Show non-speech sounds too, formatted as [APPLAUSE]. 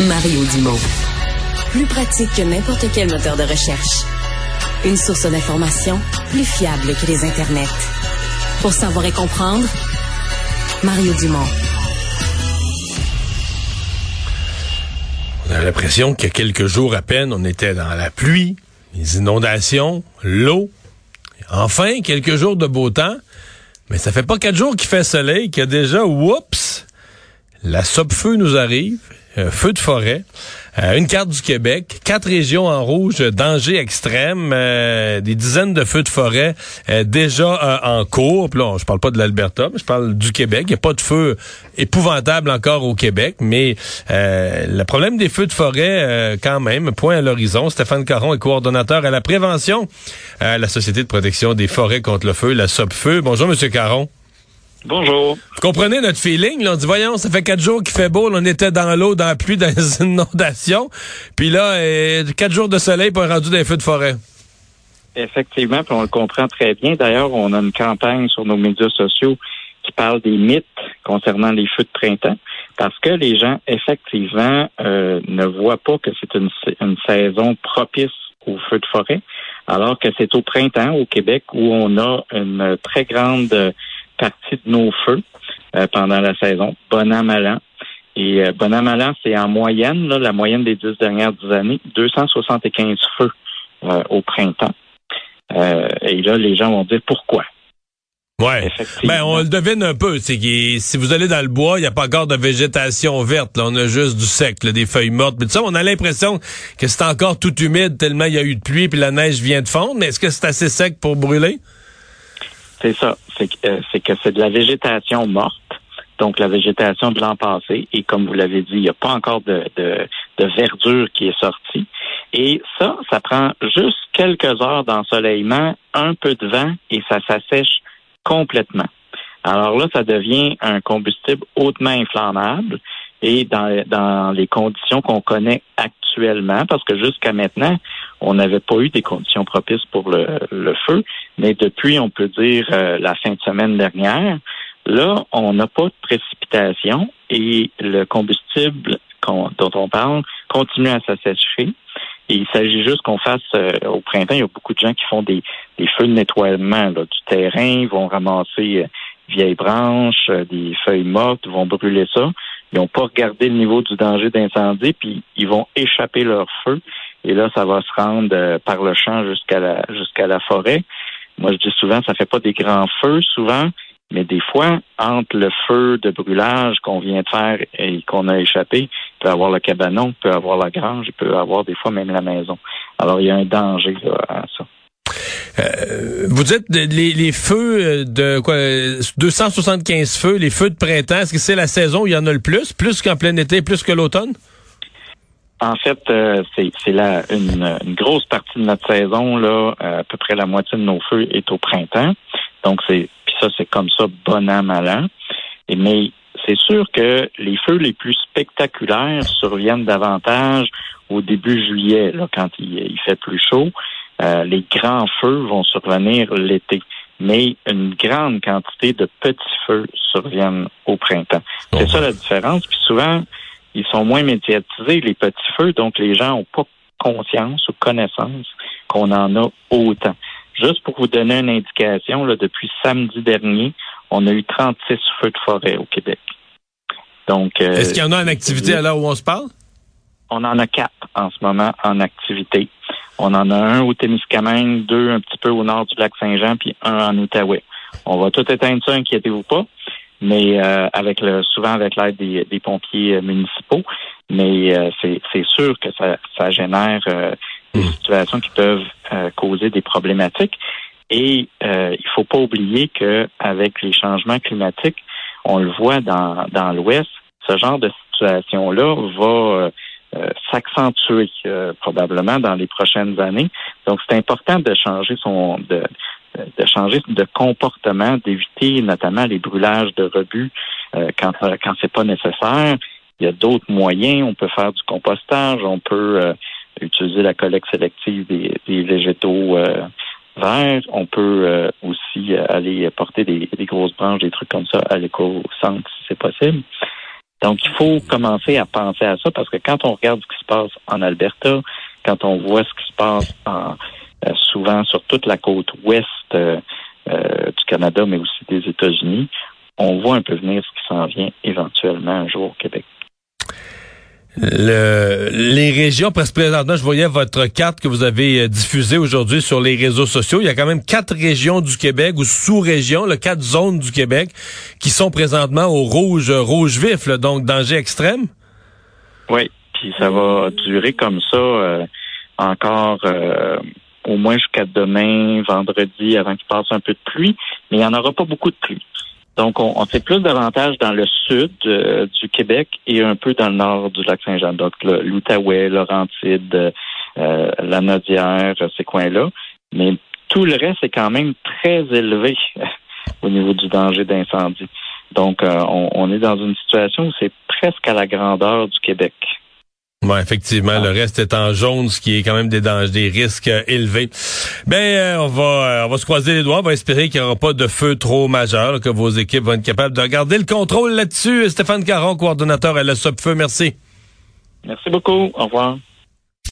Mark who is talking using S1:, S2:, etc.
S1: Mario Dumont. Plus pratique que n'importe quel moteur de recherche. Une source d'information plus fiable que les internets. Pour savoir et comprendre, Mario Dumont.
S2: On a l'impression qu'il y a quelques jours à peine, on était dans la pluie, les inondations, l'eau. Enfin, quelques jours de beau temps. Mais ça fait pas quatre jours qu'il fait soleil, qu'il y a déjà, oups, la feu nous arrive, un feu de forêt. Euh, une carte du Québec, quatre régions en rouge, danger extrême, euh, des dizaines de feux de forêt euh, déjà en cours. Puis là, je parle pas de l'Alberta, mais je parle du Québec. Il n'y a pas de feu épouvantable encore au Québec, mais le problème des feux de forêt, quand même, point à l'horizon. Stéphane Caron est coordonnateur à la prévention à la Société de protection des forêts contre le feu, la SOPFEU. Bonjour, Monsieur Caron.
S3: Bonjour.
S2: Vous comprenez notre feeling? Là? On dit, voyons, ça fait quatre jours qu'il fait beau. on était dans l'eau, dans la pluie, [LAUGHS] dans les inondations. Puis là, euh, quatre jours de soleil, pour rendu les feux de forêt.
S3: Effectivement, puis on le comprend très bien. D'ailleurs, on a une campagne sur nos médias sociaux qui parle des mythes concernant les feux de printemps, parce que les gens, effectivement, euh, ne voient pas que c'est une, une saison propice aux feux de forêt, alors que c'est au printemps au Québec où on a une très grande partie de nos feux euh, pendant la saison, bon an, mal an. Et euh, bon an, mal an, c'est en moyenne, là, la moyenne des dix dernières années, 275 feux euh, au printemps. et là, les gens vont dire pourquoi.
S2: Ouais. Ben, on le devine un peu. C'est que si vous allez dans le bois, il n'y a pas encore de végétation verte. Là. On a juste du sec, des feuilles mortes. Mais ça, on a l'impression que c'est encore tout humide tellement il y a eu de pluie puis la neige vient de fondre. Mais est-ce que c'est assez sec pour brûler?
S3: C'est ça. Euh, c'est que c'est de la végétation morte, donc la végétation de l'an passé. Et comme vous l'avez dit, il n'y a pas encore de, de, verdure qui est sortie. Et ça, ça prend juste quelques heures d'ensoleillement, un peu de vent et ça s'assèche complètement. Alors là, ça devient un combustible hautement inflammable et dans, dans les conditions qu'on connaît actuellement, parce que jusqu'à maintenant, on n'avait pas eu des conditions propices pour le, feu, mais depuis, on peut dire, euh, la fin de semaine dernière, là, on n'a pas de précipitation et le combustible dont on parle continue à s'assécher. Et il s'agit juste qu'on fasse euh, au printemps, il y a beaucoup de gens qui font des, feux de nettoiement du terrain, ils vont ramasser euh, vieilles branches, des feuilles mortes, vont brûler ça. Ils n'ont pas regardé le niveau du danger d'incendie, puis ils vont échapper leur feu. Et là, ça va se rendre euh, par le champ jusqu'à la jusqu'à la forêt. Moi, je dis souvent, ça fait pas des grands feux, souvent, mais des fois, entre le feu de brûlage qu'on vient de faire et qu'on a échappé, il peut avoir le cabanon, il peut avoir la grange, il peut avoir des fois même la maison. Alors, il y a un danger à ça.
S2: Euh, vous dites les, feux euh, de quoi 275 feux, les feux de printemps, est-ce que c'est la saison où il y en a le plus, plus qu'en plein été, plus que l'automne?
S3: En fait, euh, c'est là une, grosse partie de notre saison, là, à peu près la moitié de nos feux est au printemps. Donc c'est puis ça, c'est comme ça, bon an, mal an. Et, mais c'est sûr que les feux les plus spectaculaires surviennent davantage au début juillet, là, quand il fait plus chaud. Euh, les grands feux vont survenir l'été, mais une grande quantité de petits feux surviennent au printemps. C'est ça la différence. Puis souvent, ils sont moins médiatisés, les petits feux, donc les gens n'ont pas conscience ou connaissance qu'on en a autant. Juste pour vous donner une indication, là, depuis samedi dernier, on a eu 36 feux de forêt au Québec.
S2: Donc, euh, Est-ce qu'il y en a en activité à l'heure où on se parle?
S3: On en a quatre en ce moment en activité. On en a un au Témiscamingue, deux un petit peu au nord du lac Saint-Jean, puis un en Outaouais. On va tout éteindre ça, inquiétez-vous pas, mais euh, avec le souvent avec l'aide des, pompiers euh, municipaux. Mais euh, c'est sûr que ça, ça génère des hmm. situations qui peuvent causer des problématiques. Et il faut pas oublier que avec les changements climatiques, on le voit dans, dans l'Ouest, ce genre de situation-là va euh, s'accentuer euh, probablement dans les prochaines années. Donc, c'est important de changer son de, de changer de comportement, d'éviter notamment les brûlages de rebuts euh, quand quand c'est pas nécessaire. Il y a d'autres moyens. On peut faire du compostage, on peut utiliser la collecte sélective des, des végétaux verts. On peut aussi aller porter des, des, grosses branches, des trucs comme ça à l'éco-centre si c'est possible. Donc, il faut commencer à penser à ça parce que quand on regarde ce qui se passe en Alberta, quand on voit ce qui se passe en, euh, souvent sur toute la côte ouest euh, euh, du Canada, mais aussi des États-Unis, on voit un peu venir ce qui s'en vient éventuellement un jour au Québec.
S2: Le, les régions, parce que présentement, je voyais votre carte que vous avez diffusée aujourd'hui sur les réseaux sociaux. Il y a quand même quatre régions du Québec ou sous-régions, quatre zones du Québec qui sont présentement au rouge, rouge vif, donc danger extrême.
S3: Oui, puis ça va durer comme ça encore au moins jusqu'à demain, vendredi, avant qu'il passe un peu de pluie, mais il n'y en aura pas beaucoup de pluie. Donc, on, on fait plus davantage dans le sud euh, du Québec et un peu dans le nord du lac Saint-Jean. Donc, l'Outaouais, Laurentide, euh, la Nodière, ces coins-là. Mais tout le reste est quand même très élevé [LAUGHS] au niveau du danger d'incendie. Donc, euh, on, on est dans une situation où c'est presque à la grandeur du Québec.
S2: Oui, effectivement, le reste est en jaune, ce qui est quand même des dangers, des risques euh, élevés. Ben, euh, on va, euh, on va se croiser les doigts, on va espérer qu'il n'y aura pas de feu trop majeur, que vos équipes vont être capables de garder le contrôle là-dessus. Stéphane Caron, coordonnateur à la SOPFEU, merci.
S3: Merci beaucoup. Au revoir.